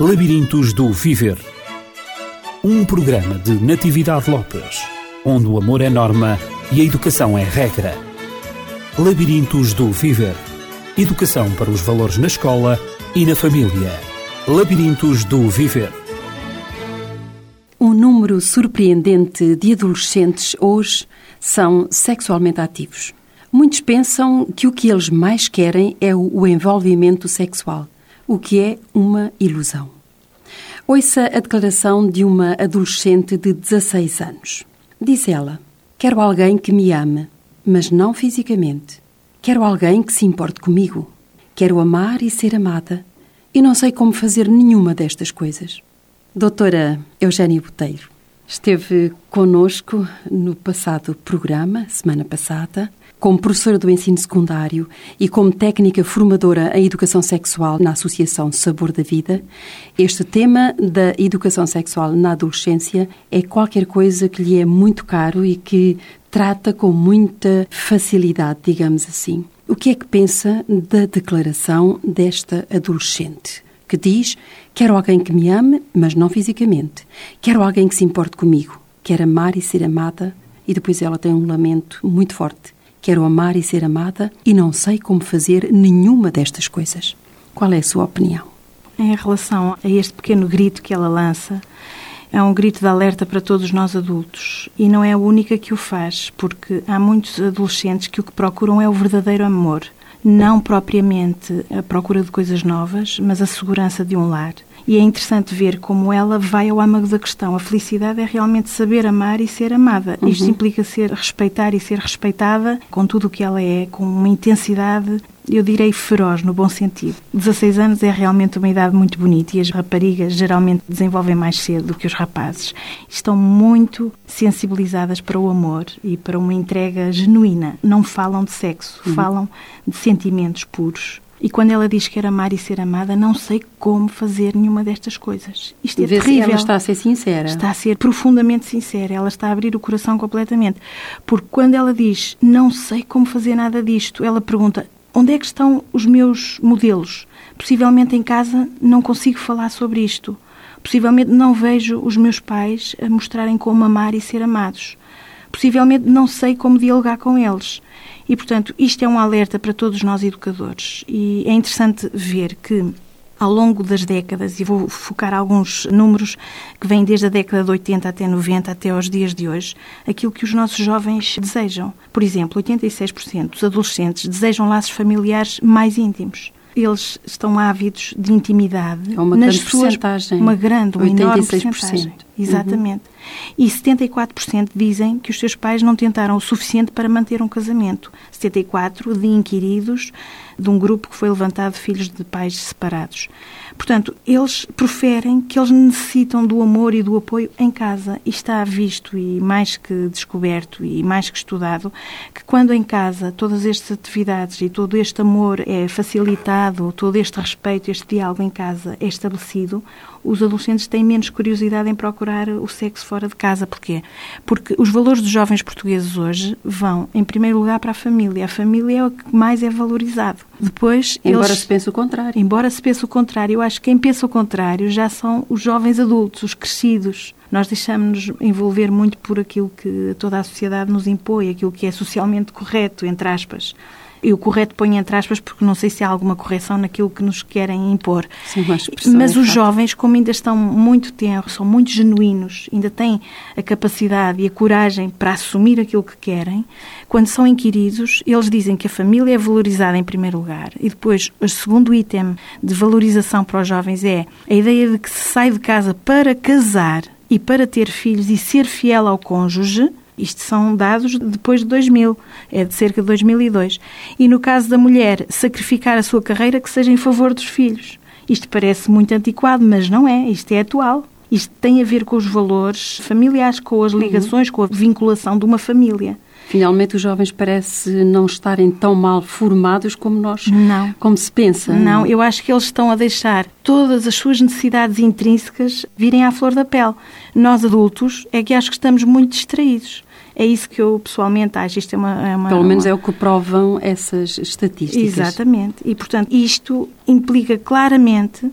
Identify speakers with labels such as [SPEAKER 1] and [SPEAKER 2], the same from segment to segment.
[SPEAKER 1] Labirintos do Viver. Um programa de Natividade Lopes, onde o amor é norma e a educação é regra. Labirintos do Viver. Educação para os valores na escola e na família. Labirintos do Viver.
[SPEAKER 2] Um número surpreendente de adolescentes hoje são sexualmente ativos. Muitos pensam que o que eles mais querem é o envolvimento sexual, o que é uma ilusão. Ouça a declaração de uma adolescente de 16 anos. Diz ela: Quero alguém que me ame, mas não fisicamente. Quero alguém que se importe comigo. Quero amar e ser amada. E não sei como fazer nenhuma destas coisas. Doutora Eugénia Boteiro esteve conosco no passado programa, semana passada, como professora do ensino secundário e como técnica formadora em educação sexual na Associação Sabor da Vida. Este tema da educação sexual na adolescência é qualquer coisa que lhe é muito caro e que trata com muita facilidade, digamos assim. O que é que pensa da declaração desta adolescente? que diz: Quero alguém que me ame, mas não fisicamente. Quero alguém que se importe comigo. Quero amar e ser amada. E depois ela tem um lamento muito forte. Quero amar e ser amada e não sei como fazer nenhuma destas coisas. Qual é a sua opinião?
[SPEAKER 3] Em relação a este pequeno grito que ela lança, é um grito de alerta para todos nós adultos e não é a única que o faz, porque há muitos adolescentes que o que procuram é o verdadeiro amor não propriamente a procura de coisas novas, mas a segurança de um lar. E é interessante ver como ela vai ao âmago da questão. A felicidade é realmente saber amar e ser amada. Uhum. Isto implica ser respeitar e ser respeitada com tudo o que ela é, com uma intensidade eu direi feroz, no bom sentido. 16 anos é realmente uma idade muito bonita e as raparigas geralmente desenvolvem mais cedo do que os rapazes. Estão muito sensibilizadas para o amor e para uma entrega genuína. Não falam de sexo, uhum. falam de sentimentos puros. E quando ela diz que quer amar e ser amada, não sei como fazer nenhuma destas coisas. Isto é terrível.
[SPEAKER 2] Ela está a ser sincera.
[SPEAKER 3] Está a ser profundamente sincera. Ela está a abrir o coração completamente. Porque quando ela diz não sei como fazer nada disto, ela pergunta Onde é que estão os meus modelos? Possivelmente em casa não consigo falar sobre isto. Possivelmente não vejo os meus pais a mostrarem como amar e ser amados. Possivelmente não sei como dialogar com eles. E, portanto, isto é um alerta para todos nós educadores. E é interessante ver que ao longo das décadas, e vou focar alguns números que vêm desde a década de 80 até 90, até aos dias de hoje, aquilo que os nossos jovens desejam. Por exemplo, 86% dos adolescentes desejam laços familiares mais íntimos eles estão ávidos de intimidade.
[SPEAKER 2] É uma grande porcentagem.
[SPEAKER 3] Uma grande, uma 86%. enorme porcentagem. Exatamente. Uhum. E 74% dizem que os seus pais não tentaram o suficiente para manter um casamento. 74% de inquiridos de um grupo que foi levantado de filhos de pais separados. Portanto, eles preferem que eles necessitam do amor e do apoio em casa. E está visto e mais que descoberto e mais que estudado que quando em casa todas estas atividades e todo este amor é facilitado, todo este respeito, este diálogo em casa é estabelecido, os adolescentes têm menos curiosidade em procurar o sexo fora de casa. Porquê? Porque os valores dos jovens portugueses hoje vão, em primeiro lugar, para a família. A família é o que mais é valorizado. Depois,
[SPEAKER 2] embora
[SPEAKER 3] eles,
[SPEAKER 2] se pense o contrário.
[SPEAKER 3] Embora se pense o contrário, eu acho que quem pensa o contrário já são os jovens adultos, os crescidos. Nós deixamos-nos envolver muito por aquilo que toda a sociedade nos impõe, aquilo que é socialmente correto, entre aspas. E o correto põe entre aspas porque não sei se há alguma correção naquilo que nos querem impor.
[SPEAKER 2] Sim,
[SPEAKER 3] Mas os jovens, como ainda estão muito tenros, são muito genuínos, ainda têm a capacidade e a coragem para assumir aquilo que querem, quando são inquiridos, eles dizem que a família é valorizada em primeiro lugar. E depois, o segundo item de valorização para os jovens é a ideia de que se sai de casa para casar e para ter filhos e ser fiel ao cônjuge, isto são dados depois de 2000, é de cerca de 2002. E no caso da mulher, sacrificar a sua carreira que seja em favor dos filhos. Isto parece muito antiquado, mas não é, isto é atual. Isto tem a ver com os valores familiares, com as ligações, uhum. com a vinculação de uma família.
[SPEAKER 2] Finalmente, os jovens parece não estarem tão mal formados como nós,
[SPEAKER 3] não.
[SPEAKER 2] como se pensa.
[SPEAKER 3] Não, eu acho que eles estão a deixar todas as suas necessidades intrínsecas virem à flor da pele. Nós adultos é que acho que estamos muito distraídos. É isso que eu pessoalmente acho. Isto é uma, é uma
[SPEAKER 2] Pelo menos
[SPEAKER 3] uma...
[SPEAKER 2] é o que provam essas estatísticas.
[SPEAKER 3] Exatamente. E, portanto, isto implica claramente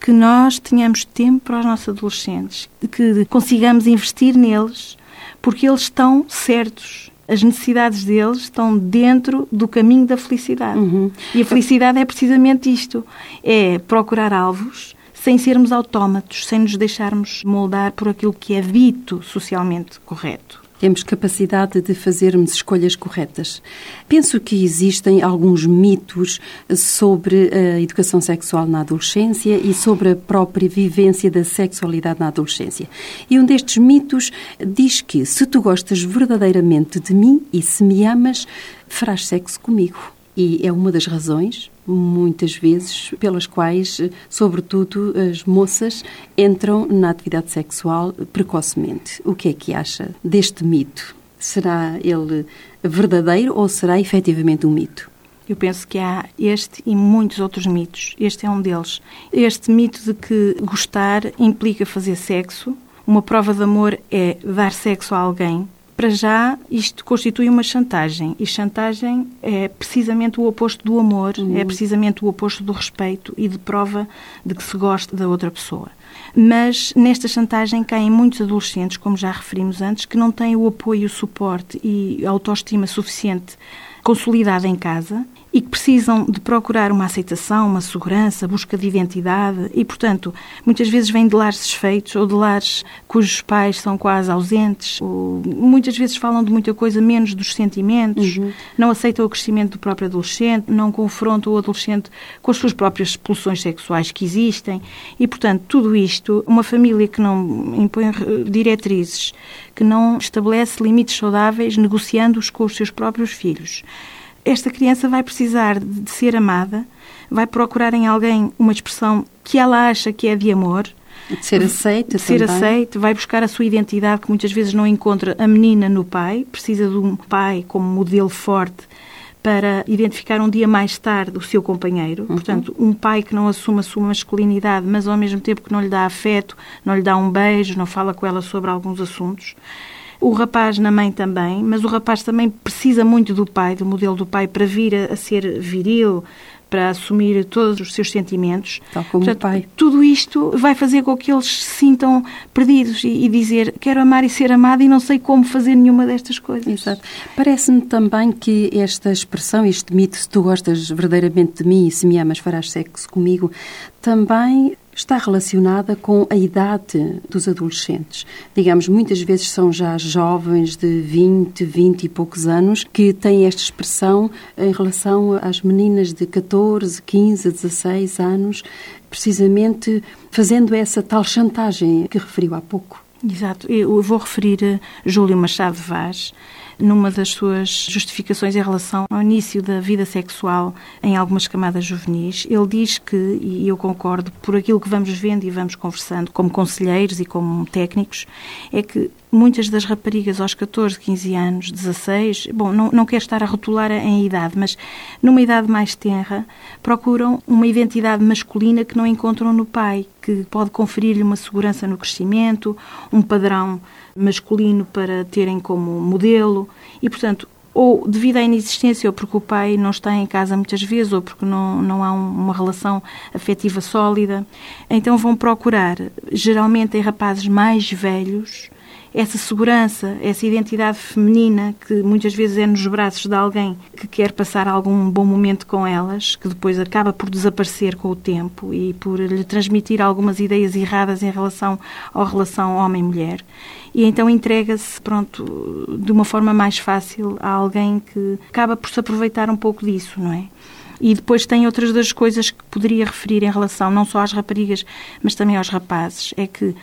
[SPEAKER 3] que nós tenhamos tempo para os nossos adolescentes, que consigamos investir neles, porque eles estão certos. As necessidades deles estão dentro do caminho da felicidade. Uhum. E a felicidade é precisamente isto: é procurar alvos sem sermos autómatos, sem nos deixarmos moldar por aquilo que é dito socialmente correto
[SPEAKER 2] temos capacidade de fazermos escolhas corretas. Penso que existem alguns mitos sobre a educação sexual na adolescência e sobre a própria vivência da sexualidade na adolescência. E um destes mitos diz que se tu gostas verdadeiramente de mim e se me amas, farás sexo comigo. E é uma das razões, muitas vezes, pelas quais, sobretudo, as moças entram na atividade sexual precocemente. O que é que acha deste mito? Será ele verdadeiro ou será efetivamente um mito?
[SPEAKER 3] Eu penso que há este e muitos outros mitos. Este é um deles. Este mito de que gostar implica fazer sexo. Uma prova de amor é dar sexo a alguém para já, isto constitui uma chantagem. E chantagem é precisamente o oposto do amor, uhum. é precisamente o oposto do respeito e de prova de que se gosta da outra pessoa. Mas nesta chantagem caem muitos adolescentes, como já referimos antes, que não têm o apoio, o suporte e a autoestima suficiente consolidada em casa e que precisam de procurar uma aceitação, uma segurança, busca de identidade e, portanto, muitas vezes vêm de lares desfeitos ou de lares cujos pais são quase ausentes, ou muitas vezes falam de muita coisa menos dos sentimentos, uhum. não aceitam o crescimento do próprio adolescente, não confrontam o adolescente com as suas próprias pulsões sexuais que existem e, portanto, tudo isto, uma família que não impõe diretrizes, que não estabelece limites saudáveis, negociando-os com os seus próprios filhos esta criança vai precisar de ser amada, vai procurar em alguém uma expressão que ela acha que é de amor.
[SPEAKER 2] De ser aceita
[SPEAKER 3] de ser aceite, vai buscar a sua identidade que muitas vezes não encontra a menina no pai, precisa de um pai como modelo forte para identificar um dia mais tarde o seu companheiro. Uhum. Portanto, um pai que não assume a sua masculinidade, mas ao mesmo tempo que não lhe dá afeto, não lhe dá um beijo, não fala com ela sobre alguns assuntos o rapaz na mãe também, mas o rapaz também precisa muito do pai, do modelo do pai, para vir a, a ser viril, para assumir todos os seus sentimentos.
[SPEAKER 2] Tal como Portanto, o pai.
[SPEAKER 3] Tudo isto vai fazer com que eles se sintam perdidos e, e, dizer quero amar e ser amado e não sei como fazer nenhuma destas coisas.
[SPEAKER 2] Exato. Parece-me também que esta expressão, este mito, se tu gostas verdadeiramente de mim e se me amas farás sexo comigo, também está relacionada com a idade dos adolescentes. Digamos, muitas vezes são já jovens de 20, 20 e poucos anos que têm esta expressão em relação às meninas de 14, 15, 16 anos, precisamente fazendo essa tal chantagem que referiu há pouco.
[SPEAKER 3] Exato. Eu vou referir a Júlio Machado Vaz, numa das suas justificações em relação ao início da vida sexual em algumas camadas juvenis. Ele diz que, e eu concordo, por aquilo que vamos vendo e vamos conversando como conselheiros e como técnicos, é que muitas das raparigas aos 14, 15 anos, 16, bom, não, não quero estar a rotular em idade, mas numa idade mais tenra, procuram uma identidade masculina que não encontram no pai, que pode conferir-lhe uma segurança no crescimento, um padrão masculino para terem como modelo e, portanto, ou devido à inexistência, ou porque o pai não está em casa muitas vezes, ou porque não, não há uma relação afetiva sólida. Então vão procurar, geralmente em rapazes mais velhos, essa segurança, essa identidade feminina que muitas vezes é nos braços de alguém que quer passar algum bom momento com elas, que depois acaba por desaparecer com o tempo e por lhe transmitir algumas ideias erradas em relação à relação homem-mulher. E então entrega-se, pronto, de uma forma mais fácil a alguém que acaba por se aproveitar um pouco disso, não é? E depois tem outras das coisas que poderia referir em relação não só às raparigas, mas também aos rapazes. É que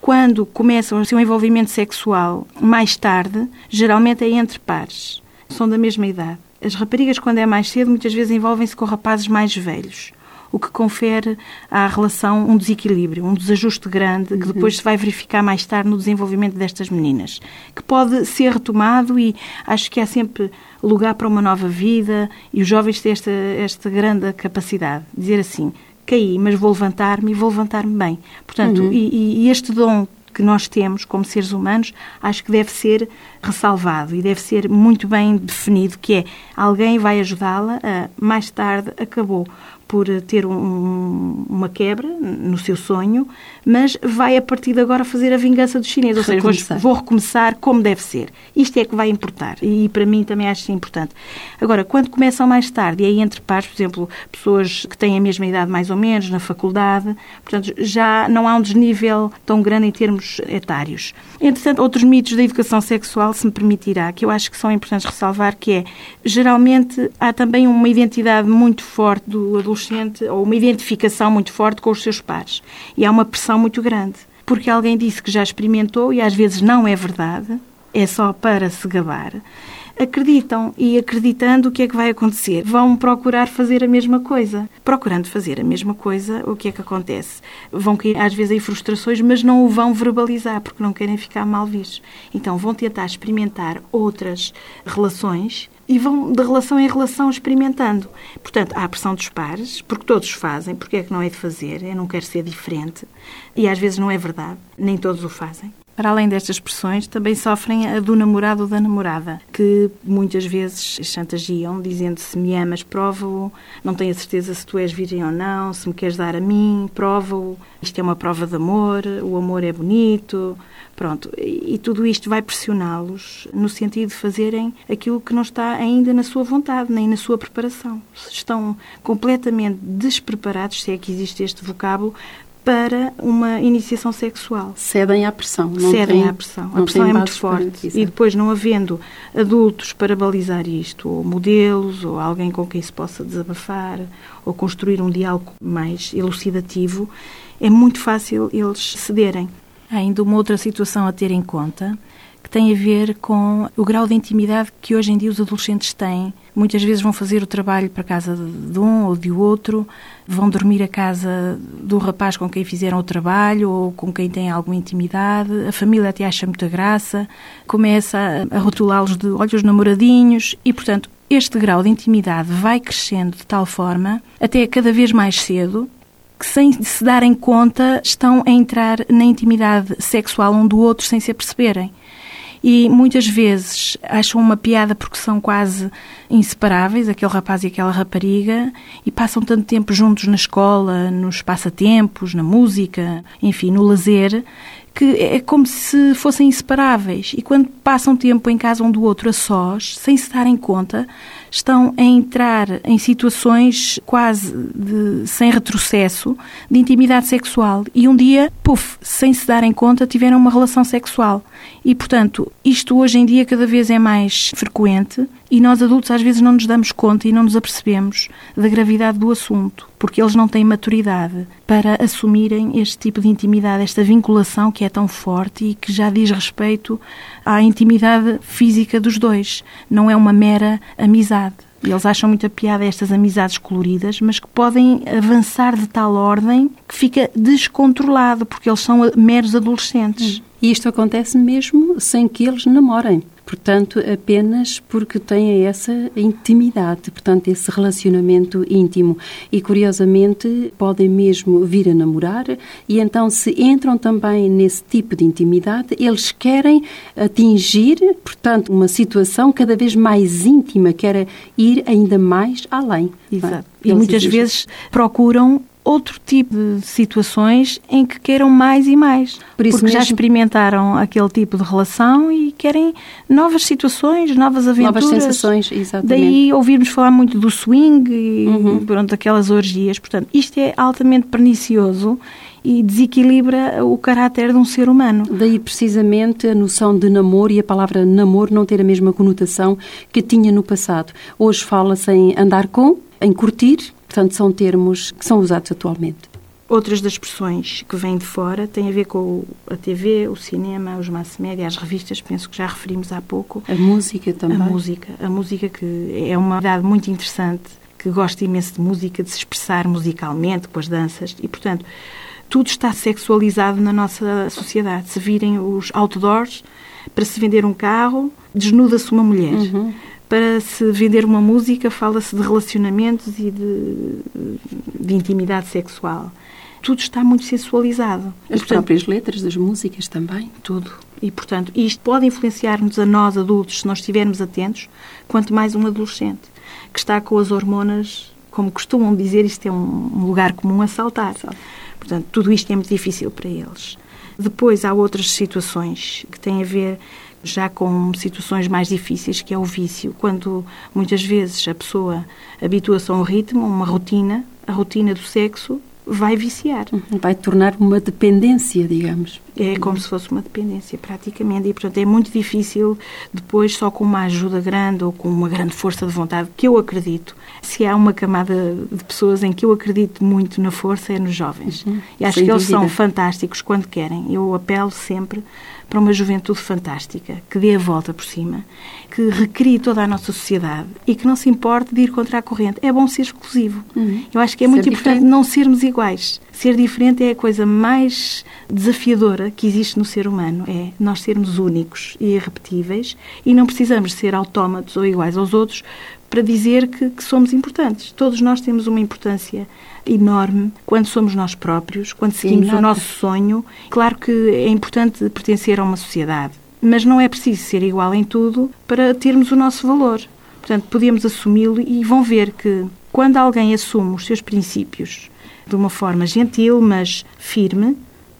[SPEAKER 3] quando começam o seu envolvimento sexual mais tarde, geralmente é entre pares. São da mesma idade. As raparigas, quando é mais cedo, muitas vezes envolvem-se com rapazes mais velhos o que confere à relação um desequilíbrio, um desajuste grande, que depois se vai verificar mais tarde no desenvolvimento destas meninas, que pode ser retomado e acho que há sempre lugar para uma nova vida e os jovens têm esta, esta grande capacidade, dizer assim, caí, mas vou levantar-me e vou levantar-me bem. Portanto, uhum. e, e este dom que nós temos como seres humanos, acho que deve ser ressalvado e deve ser muito bem definido, que é alguém vai ajudá-la a, mais tarde, acabou por ter um, uma quebra no seu sonho, mas vai a partir de agora fazer a vingança dos chineses, ou seja, vou, vou recomeçar como deve ser. Isto é que vai importar e para mim também acho importante. Agora, quando começam mais tarde, e aí entre pares, por exemplo, pessoas que têm a mesma idade mais ou menos, na faculdade, portanto, já não há um desnível tão grande em termos etários. Entretanto, outros mitos da educação sexual, se me permitirá, que eu acho que são importantes ressalvar, que é, geralmente, há também uma identidade muito forte do adolescente, ou uma identificação muito forte com os seus pares. E há uma pressão muito grande. Porque alguém disse que já experimentou e às vezes não é verdade, é só para se gabar acreditam e acreditando o que é que vai acontecer, vão procurar fazer a mesma coisa. Procurando fazer a mesma coisa, o que é que acontece? Vão cair às vezes em frustrações, mas não o vão verbalizar porque não querem ficar mal vistos. Então vão tentar experimentar outras relações e vão de relação em relação experimentando. Portanto, há a pressão dos pares, porque todos fazem, porque é que não é de fazer? Eu não quero ser diferente. E às vezes não é verdade, nem todos o fazem. Para além destas pressões, também sofrem a do namorado ou da namorada, que muitas vezes chantagiam, dizendo se me amas, prova-o, não tenho a certeza se tu és virgem ou não, se me queres dar a mim, prova-o, isto é uma prova de amor, o amor é bonito, pronto. E tudo isto vai pressioná-los no sentido de fazerem aquilo que não está ainda na sua vontade, nem na sua preparação. Estão completamente despreparados, se é que existe este vocábulo, para uma iniciação sexual.
[SPEAKER 2] Cedem à pressão.
[SPEAKER 3] Não Cedem tem, à pressão. A pressão é muito forte. E depois, não havendo adultos para balizar isto, ou modelos, ou alguém com quem se possa desabafar, ou construir um diálogo mais elucidativo, é muito fácil eles cederem. Há ainda uma outra situação a ter em conta, que tem a ver com o grau de intimidade que hoje em dia os adolescentes têm. Muitas vezes vão fazer o trabalho para casa de um ou de outro, vão dormir a casa do rapaz com quem fizeram o trabalho ou com quem têm alguma intimidade. A família até acha muita graça, começa a rotulá-los de olhos namoradinhos e, portanto, este grau de intimidade vai crescendo de tal forma, até cada vez mais cedo, que sem se darem conta estão a entrar na intimidade sexual um do outro sem se aperceberem e muitas vezes acham uma piada porque são quase inseparáveis, aquele rapaz e aquela rapariga, e passam tanto tempo juntos na escola, nos passatempos, na música, enfim, no lazer, que é como se fossem inseparáveis. E quando passam tempo em casa um do outro a sós, sem se darem conta, estão a entrar em situações quase de, sem retrocesso de intimidade sexual. E um dia, puf, sem se darem conta, tiveram uma relação sexual. E, portanto, isto hoje em dia cada vez é mais frequente e nós adultos às vezes não nos damos conta e não nos apercebemos da gravidade do assunto, porque eles não têm maturidade para assumirem este tipo de intimidade, esta vinculação que é tão forte e que já diz respeito à intimidade física dos dois. Não é uma mera amizade. Eles acham muita piada estas amizades coloridas, mas que podem avançar de tal ordem que fica descontrolado, porque eles são meros adolescentes.
[SPEAKER 2] E isto acontece mesmo sem que eles namorem portanto, apenas porque têm essa intimidade, portanto, esse relacionamento íntimo. E, curiosamente, podem mesmo vir a namorar e então, se entram também nesse tipo de intimidade, eles querem atingir, portanto, uma situação cada vez mais íntima, querem ir ainda mais além.
[SPEAKER 3] Exato. E muitas exigem. vezes procuram outro tipo de situações em que queiram mais e mais. Por porque mesmo... já experimentaram aquele tipo de relação e querem novas situações, novas aventuras.
[SPEAKER 2] Novas sensações, exatamente.
[SPEAKER 3] Daí ouvirmos falar muito do swing e uhum. pronto, aquelas orgias. Portanto, isto é altamente pernicioso e desequilibra o caráter de um ser humano.
[SPEAKER 2] Daí precisamente a noção de namoro e a palavra namoro não ter a mesma conotação que tinha no passado. Hoje fala-se em andar com, em curtir, Portanto, são termos que são usados atualmente.
[SPEAKER 3] Outras das expressões que vêm de fora têm a ver com a TV, o cinema, os mass media, as revistas, penso que já referimos há pouco.
[SPEAKER 2] A música também.
[SPEAKER 3] A música, a música que é uma idade muito interessante, que gosta imenso de música, de se expressar musicalmente com as danças e, portanto, tudo está sexualizado na nossa sociedade. Se virem os outdoors, para se vender um carro, desnuda-se uma mulher. Uhum para se vender uma música, fala-se de relacionamentos e de, de, intimidade sexual. Tudo está muito sensualizado.
[SPEAKER 2] As portanto, próprias letras das músicas também?
[SPEAKER 3] Tudo. E, portanto, isto pode influenciar-nos a nós, adultos, se nós estivermos atentos, quanto mais um adolescente, que está com as hormonas como costumam dizer, isto é um lugar comum a saltar. Portanto, tudo isto é muito difícil para eles. Depois há outras situações que têm a ver já com situações mais difíceis, que é o vício, quando muitas vezes a pessoa habitua-se a um ritmo, uma rotina, a rotina do sexo vai viciar.
[SPEAKER 2] Vai tornar uma dependência, digamos.
[SPEAKER 3] É como se fosse uma dependência, praticamente. E, portanto, é muito difícil depois, só com uma ajuda grande ou com uma grande força de vontade, que eu acredito. Se há uma camada de pessoas em que eu acredito muito na força, é nos jovens. Uhum. E acho Sem que eles são fantásticos quando querem. Eu apelo sempre para uma juventude fantástica, que dê a volta por cima, que recrie toda a nossa sociedade e que não se importe de ir contra a corrente. É bom ser exclusivo. Uhum. Eu acho que é ser muito diferente. importante não sermos iguais. Ser diferente é a coisa mais desafiadora que existe no ser humano. É nós sermos únicos e irrepetíveis e não precisamos ser autómatos ou iguais aos outros para dizer que, que somos importantes. Todos nós temos uma importância enorme quando somos nós próprios, quando seguimos Sim, o nosso sonho. Claro que é importante pertencer a uma sociedade, mas não é preciso ser igual em tudo para termos o nosso valor. Portanto, podemos assumi-lo e vão ver que quando alguém assume os seus princípios de uma forma gentil, mas firme,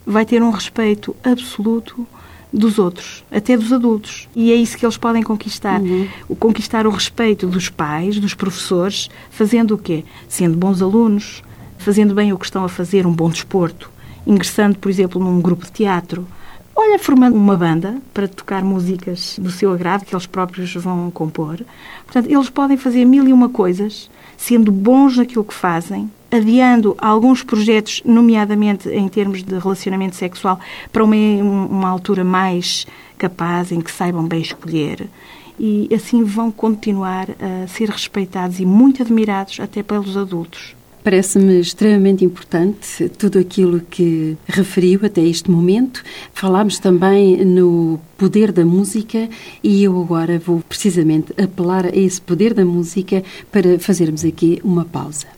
[SPEAKER 3] vai ter um respeito absoluto dos outros, até dos adultos. E é isso que eles podem conquistar. Uhum. O conquistar o respeito dos pais, dos professores, fazendo o quê? Sendo bons alunos, fazendo bem o que estão a fazer, um bom desporto, ingressando, por exemplo, num grupo de teatro, olha, formando uma banda para tocar músicas do seu agrado, que eles próprios vão compor. Portanto, eles podem fazer mil e uma coisas, sendo bons naquilo que fazem, adiando alguns projetos, nomeadamente em termos de relacionamento sexual, para uma, uma altura mais capaz, em que saibam bem escolher. E assim vão continuar a ser respeitados e muito admirados até pelos adultos.
[SPEAKER 2] Parece-me extremamente importante tudo aquilo que referiu até este momento. Falámos também no poder da música e eu agora vou precisamente apelar a esse poder da música para fazermos aqui uma pausa.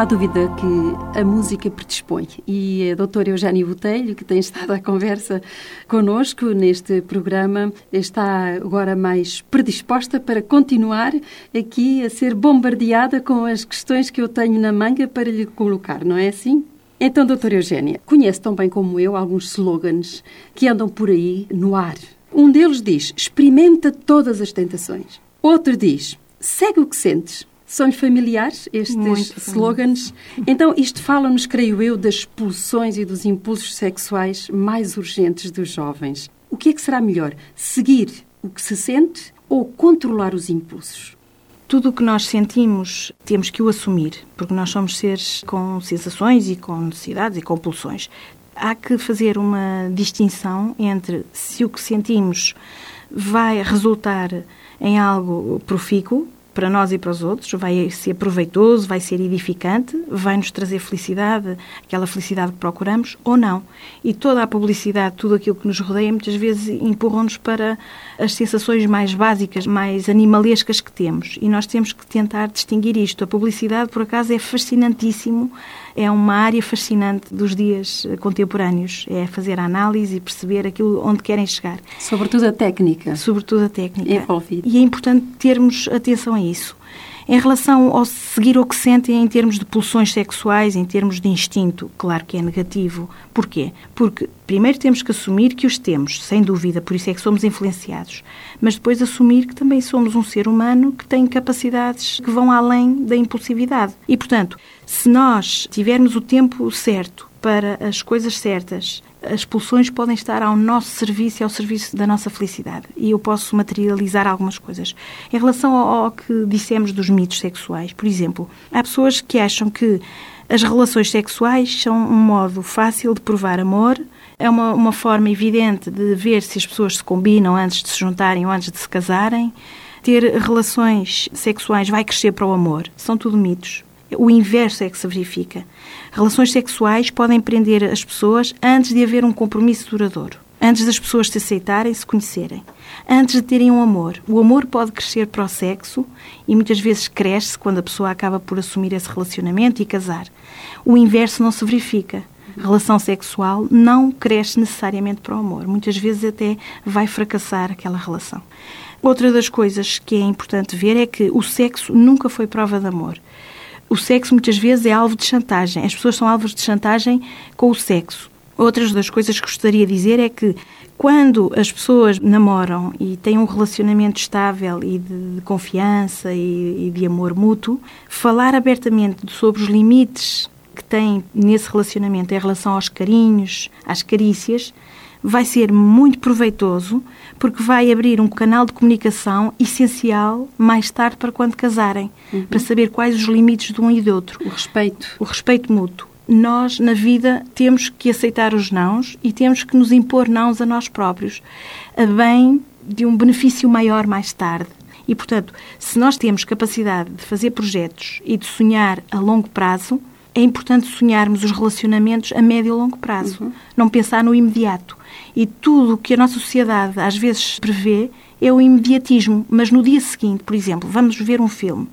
[SPEAKER 2] Há dúvida que a música predispõe e a doutora Eugénia Botelho, que tem estado à conversa connosco neste programa, está agora mais predisposta para continuar aqui a ser bombardeada com as questões que eu tenho na manga para lhe colocar, não é assim? Então, doutora Eugénia, conhece tão bem como eu alguns slogans que andam por aí no ar. Um deles diz: experimenta todas as tentações. Outro diz: segue o que sentes. São familiares estes Muito slogans? Então, isto fala-nos, creio eu, das pulsões e dos impulsos sexuais mais urgentes dos jovens. O que é que será melhor? Seguir o que se sente ou controlar os impulsos?
[SPEAKER 3] Tudo o que nós sentimos temos que o assumir, porque nós somos seres com sensações e com necessidades e com pulsões. Há que fazer uma distinção entre se o que sentimos vai resultar em algo profícuo, para nós e para os outros, vai ser proveitoso, vai ser edificante, vai nos trazer felicidade, aquela felicidade que procuramos ou não. E toda a publicidade, tudo aquilo que nos rodeia, muitas vezes empurram-nos para as sensações mais básicas, mais animalescas que temos. E nós temos que tentar distinguir isto. A publicidade, por acaso, é fascinantíssimo é uma área fascinante dos dias contemporâneos. É fazer a análise e perceber aquilo onde querem chegar.
[SPEAKER 2] Sobretudo a técnica.
[SPEAKER 3] Sobretudo a técnica.
[SPEAKER 2] Envolvida.
[SPEAKER 3] E é importante termos atenção a isso. Em relação ao seguir o que sentem em termos de pulsões sexuais, em termos de instinto, claro que é negativo. Porquê? Porque primeiro temos que assumir que os temos, sem dúvida, por isso é que somos influenciados. Mas depois assumir que também somos um ser humano que tem capacidades que vão além da impulsividade. E, portanto, se nós tivermos o tempo certo para as coisas certas, as pulsões podem estar ao nosso serviço e ao serviço da nossa felicidade. E eu posso materializar algumas coisas. Em relação ao, ao que dissemos dos mitos sexuais, por exemplo, há pessoas que acham que as relações sexuais são um modo fácil de provar amor, é uma, uma forma evidente de ver se as pessoas se combinam antes de se juntarem ou antes de se casarem. Ter relações sexuais vai crescer para o amor. São tudo mitos. O inverso é que se verifica. Relações sexuais podem prender as pessoas antes de haver um compromisso duradouro. Antes das pessoas se aceitarem, se conhecerem. Antes de terem um amor. O amor pode crescer para o sexo e muitas vezes cresce quando a pessoa acaba por assumir esse relacionamento e casar. O inverso não se verifica. relação sexual não cresce necessariamente para o amor. Muitas vezes até vai fracassar aquela relação. Outra das coisas que é importante ver é que o sexo nunca foi prova de amor o sexo muitas vezes é alvo de chantagem. As pessoas são alvos de chantagem com o sexo. Outras das coisas que gostaria de dizer é que quando as pessoas namoram e têm um relacionamento estável e de, de confiança e, e de amor mútuo, falar abertamente sobre os limites que têm nesse relacionamento em relação aos carinhos, às carícias, vai ser muito proveitoso porque vai abrir um canal de comunicação essencial mais tarde para quando casarem, uhum. para saber quais os limites de um e do outro.
[SPEAKER 2] O respeito.
[SPEAKER 3] O respeito mútuo. Nós, na vida, temos que aceitar os nãos e temos que nos impor nãos a nós próprios, a bem de um benefício maior mais tarde. E, portanto, se nós temos capacidade de fazer projetos e de sonhar a longo prazo, é importante sonharmos os relacionamentos a médio e longo prazo, uhum. não pensar no imediato. E tudo o que a nossa sociedade às vezes prevê é o imediatismo. Mas no dia seguinte, por exemplo, vamos ver um filme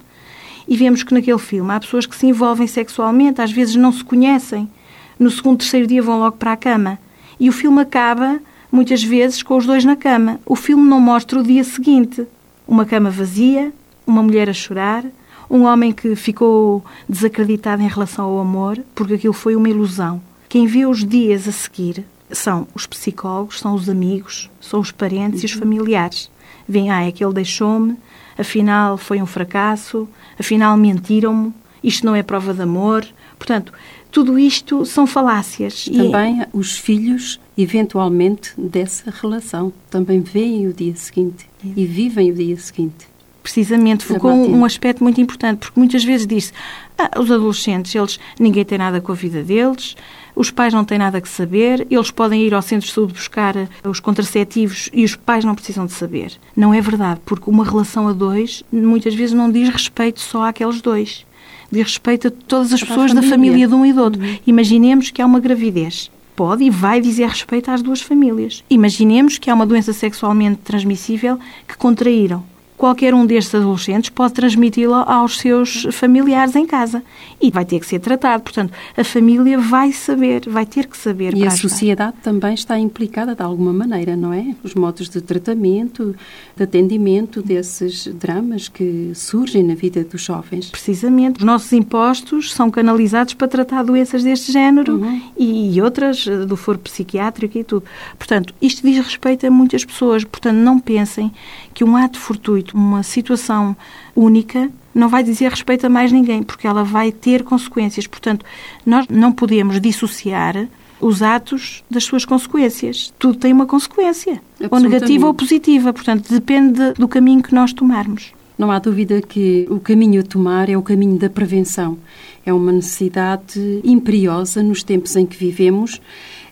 [SPEAKER 3] e vemos que naquele filme há pessoas que se envolvem sexualmente, às vezes não se conhecem. No segundo, terceiro dia vão logo para a cama. E o filme acaba, muitas vezes, com os dois na cama. O filme não mostra o dia seguinte. Uma cama vazia, uma mulher a chorar, um homem que ficou desacreditado em relação ao amor, porque aquilo foi uma ilusão. Quem vê os dias a seguir são os psicólogos, são os amigos, são os parentes e os uhum. familiares. Vêm, ah, é que ele deixou-me, afinal foi um fracasso, afinal mentiram-me, isto não é prova de amor. Portanto, tudo isto são falácias.
[SPEAKER 2] Também e... os filhos, eventualmente, dessa relação, também veem o dia seguinte e vivem o dia seguinte
[SPEAKER 3] precisamente focou um, um aspecto muito importante, porque muitas vezes disse ah, os adolescentes, eles ninguém tem nada com a vida deles, os pais não têm nada que saber, eles podem ir ao centro de saúde buscar eh, os contraceptivos e os pais não precisam de saber. Não é verdade, porque uma relação a dois muitas vezes não diz respeito só àqueles dois. Diz respeito a todas as pessoas família. da família de um e do outro. Uhum. Imaginemos que há uma gravidez pode e vai dizer respeito às duas famílias. Imaginemos que há uma doença sexualmente transmissível que contraíram qualquer um destes adolescentes pode transmiti-lo aos seus familiares em casa e vai ter que ser tratado. Portanto, a família vai saber, vai ter que saber.
[SPEAKER 2] E a sociedade também está implicada de alguma maneira, não é? Os modos de tratamento, de atendimento desses dramas que surgem na vida dos jovens.
[SPEAKER 3] Precisamente. Os nossos impostos são canalizados para tratar doenças deste género uhum. e outras do foro psiquiátrico e tudo. Portanto, isto diz respeito a muitas pessoas. Portanto, não pensem que um ato fortuito, uma situação única, não vai dizer respeito a mais ninguém, porque ela vai ter consequências. Portanto, nós não podemos dissociar os atos das suas consequências. Tudo tem uma consequência, ou negativa ou positiva. Portanto, depende do caminho que nós tomarmos.
[SPEAKER 2] Não há dúvida que o caminho a tomar é o caminho da prevenção. É uma necessidade imperiosa nos tempos em que vivemos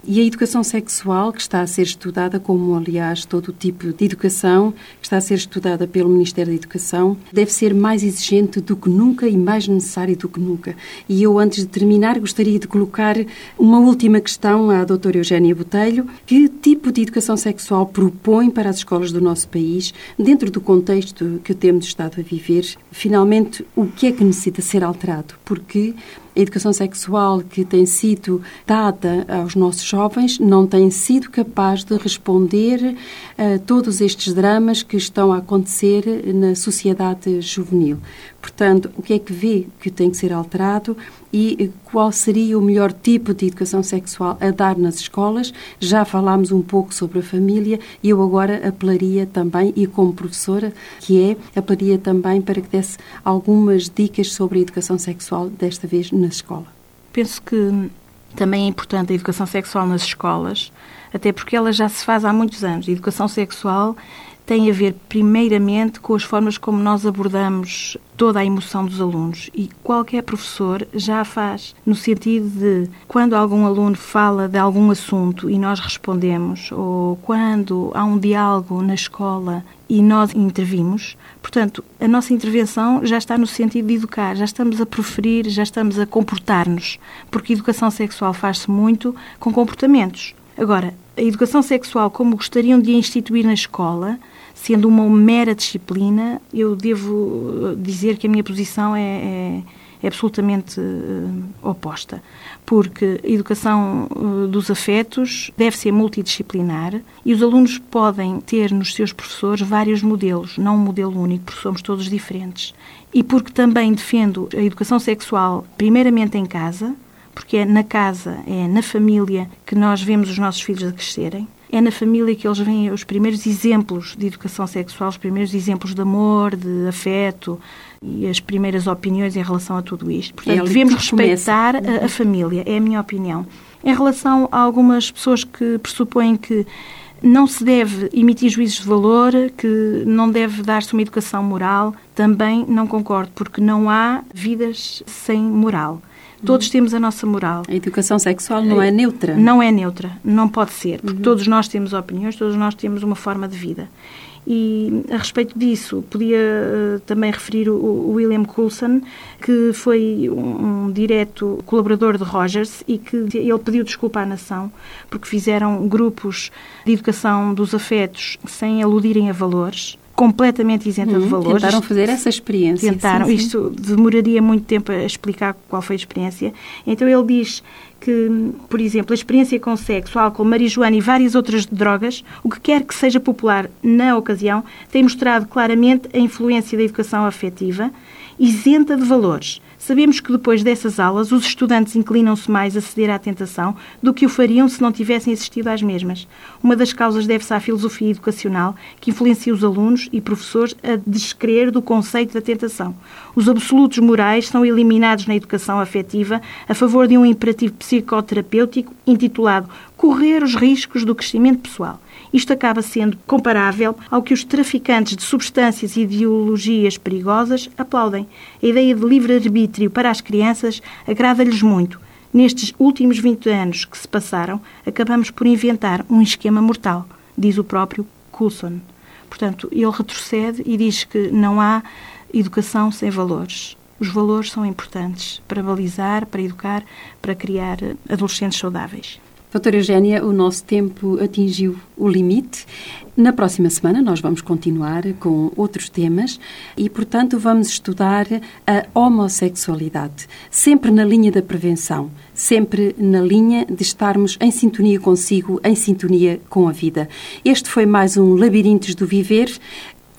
[SPEAKER 2] e a educação sexual, que está a ser estudada, como aliás todo tipo de educação, que está a ser estudada pelo Ministério da Educação, deve ser mais exigente do que nunca e mais necessária do que nunca. E eu, antes de terminar, gostaria de colocar uma última questão à doutora Eugénia Botelho. Que tipo de educação sexual propõe para as escolas do nosso país, dentro do contexto que temos estado a viver? Finalmente, o que é que necessita ser alterado? Porque a educação sexual que tem sido dada aos nossos jovens não tem sido capaz de responder a todos estes dramas que estão a acontecer na sociedade juvenil. Portanto, o que é que vê que tem que ser alterado e qual seria o melhor tipo de educação sexual a dar nas escolas? Já falámos um pouco sobre a família e eu agora apelaria também, e como professora que é, apelaria também para que desse algumas dicas sobre a educação sexual, desta vez na escola.
[SPEAKER 3] Penso que também é importante a educação sexual nas escolas, até porque ela já se faz há muitos anos. A educação sexual tem a ver, primeiramente, com as formas como nós abordamos toda a emoção dos alunos. E qualquer professor já a faz, no sentido de quando algum aluno fala de algum assunto e nós respondemos, ou quando há um diálogo na escola e nós intervimos, portanto, a nossa intervenção já está no sentido de educar, já estamos a proferir, já estamos a comportar-nos, porque educação sexual faz-se muito com comportamentos. Agora, a educação sexual, como gostariam de a instituir na escola, sendo uma mera disciplina, eu devo eh, dizer que a minha posição é, é, é absolutamente uh, oposta, porque a educação uh, dos afetos deve ser multidisciplinar e os alunos podem ter nos seus professores vários modelos, não um modelo único, porque somos todos diferentes. E porque também defendo a educação sexual primeiramente em casa, porque é na casa, é na família que nós vemos os nossos filhos a crescerem. É na família que eles veem os primeiros exemplos de educação sexual, os primeiros exemplos de amor, de afeto e as primeiras opiniões em relação a tudo isto. Portanto, é devemos respeitar a, a família, é a minha opinião. Em relação a algumas pessoas que pressupõem que não se deve emitir juízos de valor, que não deve dar-se uma educação moral, também não concordo, porque não há vidas sem moral. Todos temos a nossa moral.
[SPEAKER 2] A educação sexual não é neutra?
[SPEAKER 3] Não é neutra, não pode ser, porque uhum. todos nós temos opiniões, todos nós temos uma forma de vida. E a respeito disso, podia uh, também referir o, o, William Coulson, que foi um, um, direto colaborador de Rogers e que ele pediu desculpa à nação porque fizeram grupos de educação dos afetos sem aludirem a valores completamente isenta uhum, de valores.
[SPEAKER 2] Tentaram fazer essa experiência.
[SPEAKER 3] Tentaram. Sim, sim. Isto demoraria muito tempo a explicar qual foi a experiência. Então ele diz que, por exemplo, a experiência com sexo, álcool, marijuana e várias outras drogas, o que quer que seja popular na ocasião, tem mostrado claramente a influência da educação afetiva isenta de valores Sabemos que depois dessas aulas os estudantes inclinam-se mais a ceder à tentação do que o fariam se não tivessem assistido às mesmas. Uma das causas deve-se à filosofia educacional que influencia os alunos e professores a descrer do conceito da tentação. Os absolutos morais são eliminados na educação afetiva a favor de um imperativo psicoterapêutico intitulado Correr os riscos do crescimento pessoal. Isto acaba sendo comparável ao que os traficantes de substâncias e ideologias perigosas aplaudem. A ideia de livre-arbítrio para as crianças agrada-lhes muito. Nestes últimos 20 anos que se passaram, acabamos por inventar um esquema mortal, diz o próprio Coulson. Portanto, ele retrocede e diz que não há educação sem valores. Os valores são importantes para balizar, para educar, para criar adolescentes saudáveis.
[SPEAKER 2] Doutora Eugénia, o nosso tempo atingiu o limite. Na próxima semana nós vamos continuar com outros temas e, portanto, vamos estudar a homossexualidade, sempre na linha da prevenção, sempre na linha de estarmos em sintonia consigo, em sintonia com a vida. Este foi mais um Labirintos do Viver.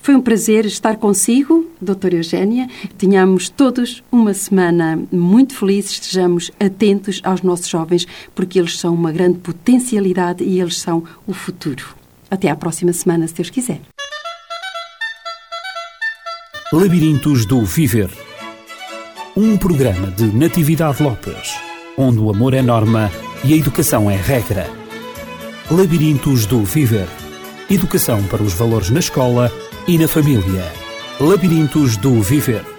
[SPEAKER 2] Foi um prazer estar consigo, doutora Eugénia. Tenhamos todos uma semana muito feliz, estejamos atentos aos nossos jovens, porque eles são uma grande potencialidade e eles são o futuro. Até à próxima semana, se Deus quiser.
[SPEAKER 1] Labirintos do Viver Um programa de Natividade Lopes, onde o amor é norma e a educação é regra. Labirintos do Viver Educação para os valores na escola e na família. Labirintos do Viver